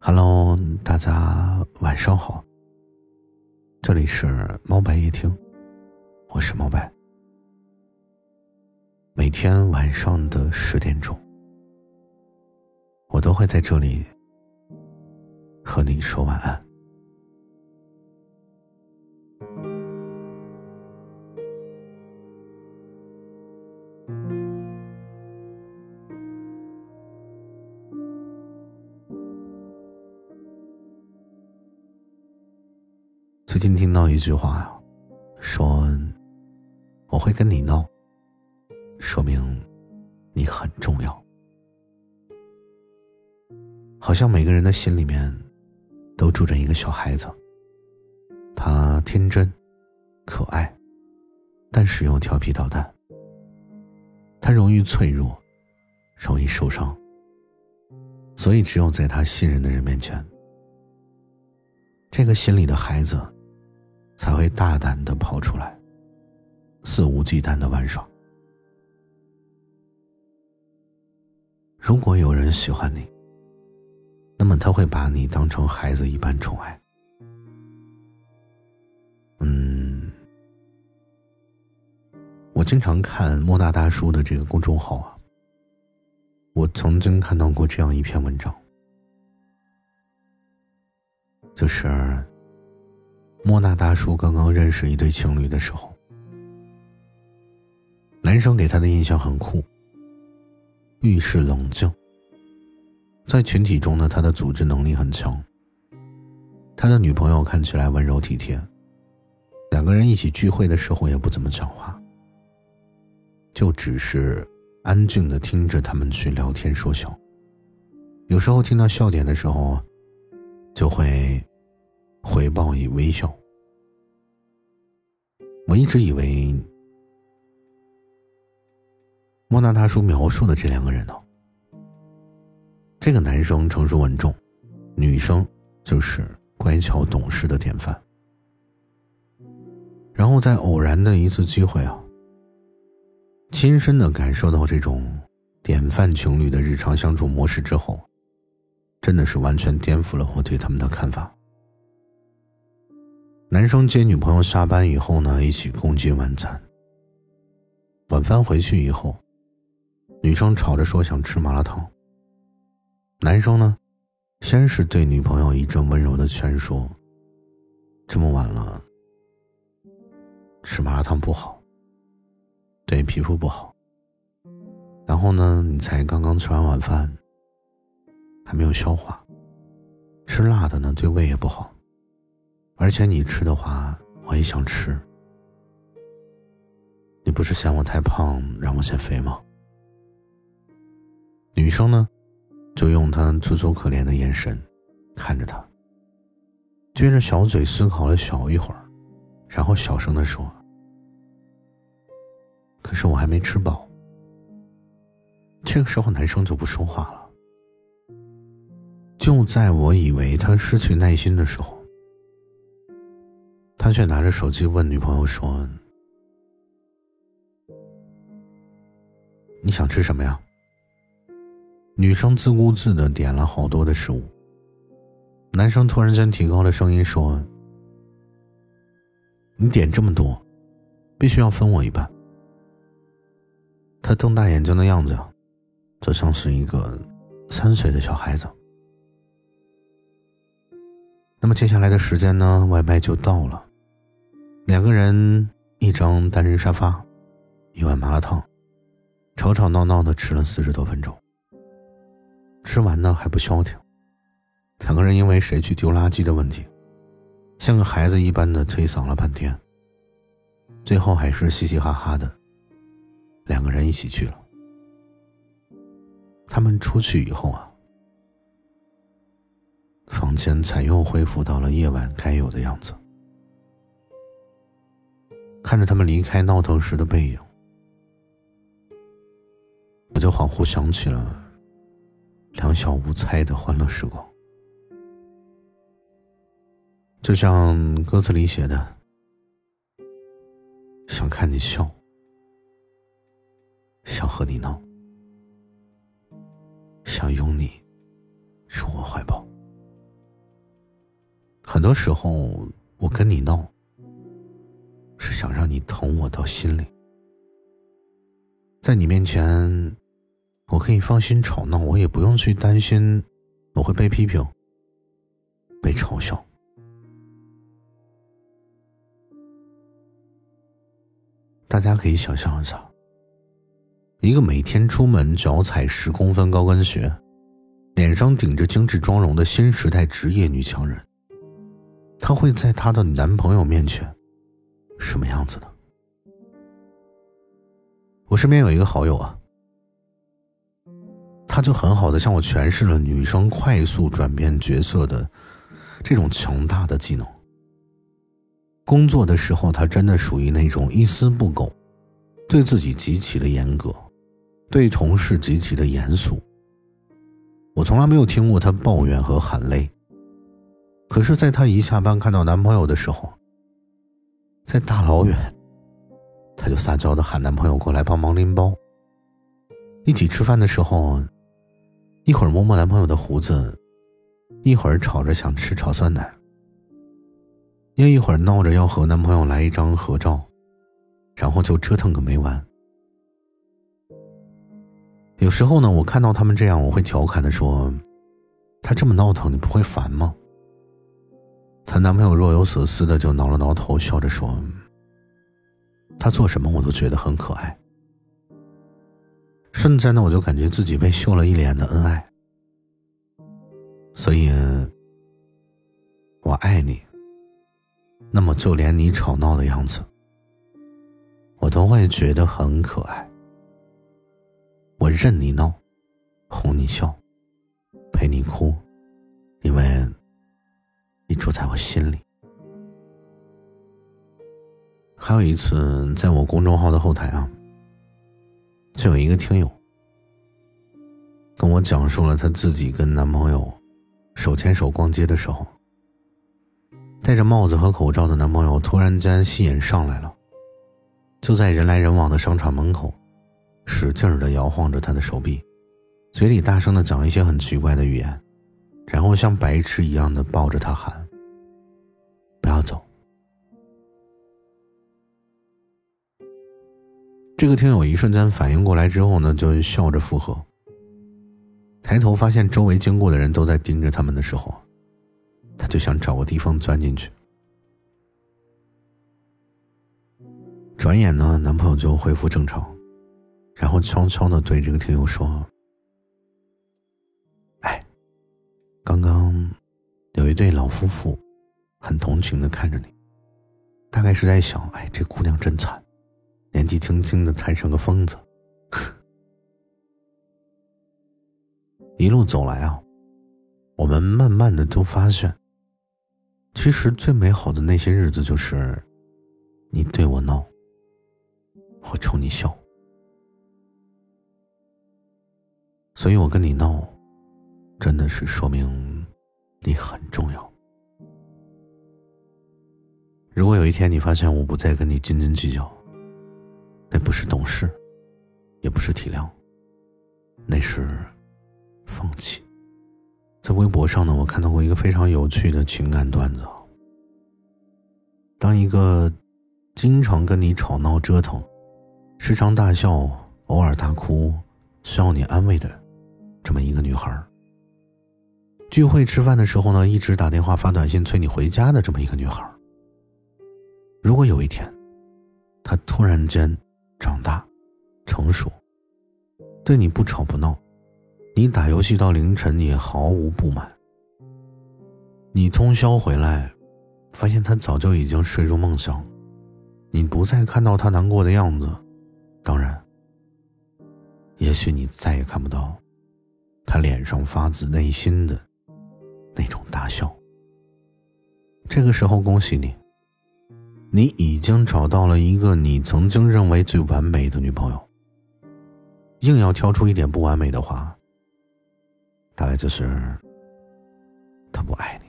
Hello，大家晚上好。这里是猫白夜听，我是猫白。每天晚上的十点钟，我都会在这里和你说晚安。最近听到一句话呀，说我会跟你闹，说明你很重要。好像每个人的心里面都住着一个小孩子，他天真、可爱，但是又调皮捣蛋。他容易脆弱，容易受伤，所以只有在他信任的人面前，这个心里的孩子。才会大胆的跑出来，肆无忌惮的玩耍。如果有人喜欢你，那么他会把你当成孩子一般宠爱。嗯，我经常看莫大大叔的这个公众号啊，我曾经看到过这样一篇文章，就是。莫那大叔刚刚认识一对情侣的时候，男生给他的印象很酷，遇事冷静。在群体中呢，他的组织能力很强。他的女朋友看起来温柔体贴，两个人一起聚会的时候也不怎么讲话，就只是安静的听着他们去聊天说笑。有时候听到笑点的时候，就会。回报以微笑。我一直以为，莫纳大叔描述的这两个人呢，这个男生成熟稳重，女生就是乖巧懂事的典范。然后在偶然的一次机会啊，亲身的感受到这种典范情侣的日常相处模式之后，真的是完全颠覆了我对他们的看法。男生接女朋友下班以后呢，一起共进晚餐。晚饭回去以后，女生吵着说想吃麻辣烫。男生呢，先是对女朋友一阵温柔的劝说：“这么晚了，吃麻辣烫不好，对皮肤不好。然后呢，你才刚刚吃完晚饭，还没有消化，吃辣的呢，对胃也不好。”而且你吃的话，我也想吃。你不是嫌我太胖，让我减肥吗？女生呢，就用她楚楚可怜的眼神看着他，撅着小嘴思考了小一会儿，然后小声的说：“可是我还没吃饱。”这个时候，男生就不说话了。就在我以为他失去耐心的时候。他却拿着手机问女朋友说：“你想吃什么呀？”女生自顾自的点了好多的食物。男生突然间提高了声音说：“你点这么多，必须要分我一半。”他瞪大眼睛的样子，就像是一个三岁的小孩子。那么接下来的时间呢？外卖就到了。两个人一张单人沙发，一碗麻辣烫，吵吵闹闹的吃了四十多分钟。吃完呢还不消停，两个人因为谁去丢垃圾的问题，像个孩子一般的推搡了半天。最后还是嘻嘻哈哈的，两个人一起去了。他们出去以后啊，房间才又恢复到了夜晚该有的样子。看着他们离开闹腾时的背影，我就恍惚想起了两小无猜的欢乐时光，就像歌词里写的：“想看你笑，想和你闹，想拥你入我怀抱。”很多时候我跟你闹，是想让你疼我到心里，在你面前，我可以放心吵闹，我也不用去担心我会被批评、被嘲笑。大家可以想象一下，一个每天出门脚踩十公分高跟鞋。脸上顶着精致妆容的新时代职业女强人，她会在她的男朋友面前什么样子呢？我身边有一个好友啊，他就很好的向我诠释了女生快速转变角色的这种强大的技能。工作的时候，他真的属于那种一丝不苟，对自己极其的严格，对同事极其的严肃。我从来没有听过她抱怨和喊累。可是，在她一下班看到男朋友的时候，在大老远，她就撒娇的喊男朋友过来帮忙拎包。一起吃饭的时候，一会儿摸摸男朋友的胡子，一会儿吵着想吃炒酸奶，又一会儿闹着要和男朋友来一张合照，然后就折腾个没完。有时候呢，我看到他们这样，我会调侃的说：“他这么闹腾，你不会烦吗？”她男朋友若有所思的就挠了挠头，笑着说：“他做什么我都觉得很可爱。”瞬间呢，我就感觉自己被秀了一脸的恩爱。所以，我爱你。那么，就连你吵闹的样子，我都会觉得很可爱。我任你闹，哄你笑，陪你哭，因为你住在我心里。还有一次，在我公众号的后台啊，就有一个听友跟我讲述了她自己跟男朋友手牵手逛街的时候，戴着帽子和口罩的男朋友突然间吸引上来了，就在人来人往的商场门口。使劲儿的摇晃着他的手臂，嘴里大声的讲一些很奇怪的语言，然后像白痴一样的抱着他喊：“不要走。”这个听友一瞬间反应过来之后呢，就笑着附和。抬头发现周围经过的人都在盯着他们的时候，他就想找个地方钻进去。转眼呢，男朋友就恢复正常。然后悄悄的对这个听友说：“哎，刚刚有一对老夫妇，很同情的看着你，大概是在想，哎，这姑娘真惨，年纪轻轻的摊上个疯子。一路走来啊，我们慢慢的都发现，其实最美好的那些日子，就是你对我闹，我冲你笑。”所以我跟你闹，真的是说明你很重要。如果有一天你发现我不再跟你斤斤计较，那不是懂事，也不是体谅，那是放弃。在微博上呢，我看到过一个非常有趣的情感段子。当一个经常跟你吵闹折腾，时常大笑，偶尔大哭，需要你安慰的。这么一个女孩聚会吃饭的时候呢，一直打电话发短信催你回家的这么一个女孩如果有一天，他突然间长大、成熟，对你不吵不闹，你打游戏到凌晨也毫无不满，你通宵回来，发现他早就已经睡入梦乡，你不再看到他难过的样子，当然，也许你再也看不到。他脸上发自内心的那种大笑。这个时候，恭喜你，你已经找到了一个你曾经认为最完美的女朋友。硬要挑出一点不完美的话，大概就是他不爱你。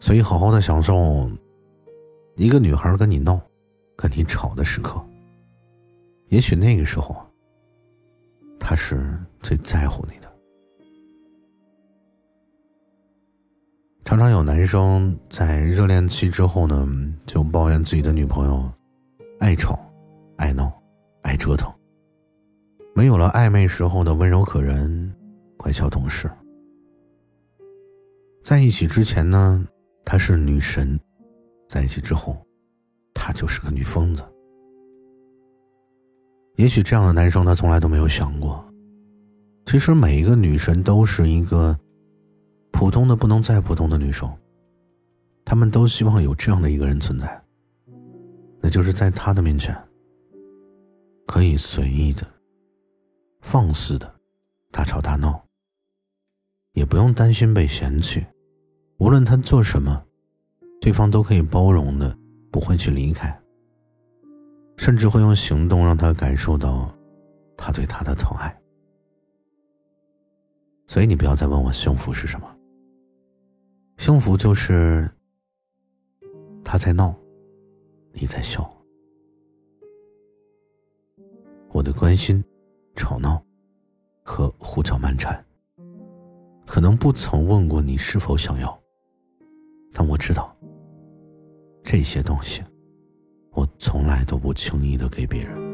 所以，好好的享受一个女孩跟你闹、跟你吵的时刻。也许那个时候。他是最在乎你的。常常有男生在热恋期之后呢，就抱怨自己的女朋友爱吵、爱闹、爱折腾，没有了暧昧时候的温柔可人、乖巧懂事。在一起之前呢，她是女神；在一起之后，她就是个女疯子。也许这样的男生他从来都没有想过，其实每一个女神都是一个普通的不能再普通的女生。他们都希望有这样的一个人存在，那就是在他的面前可以随意的、放肆的大吵大闹，也不用担心被嫌弃。无论他做什么，对方都可以包容的，不会去离开。甚至会用行动让他感受到他对他的疼爱。所以你不要再问我幸福是什么。幸福就是他在闹，你在笑。我的关心、吵闹和胡搅蛮缠，可能不曾问过你是否想要，但我知道这些东西。我从来都不轻易的给别人。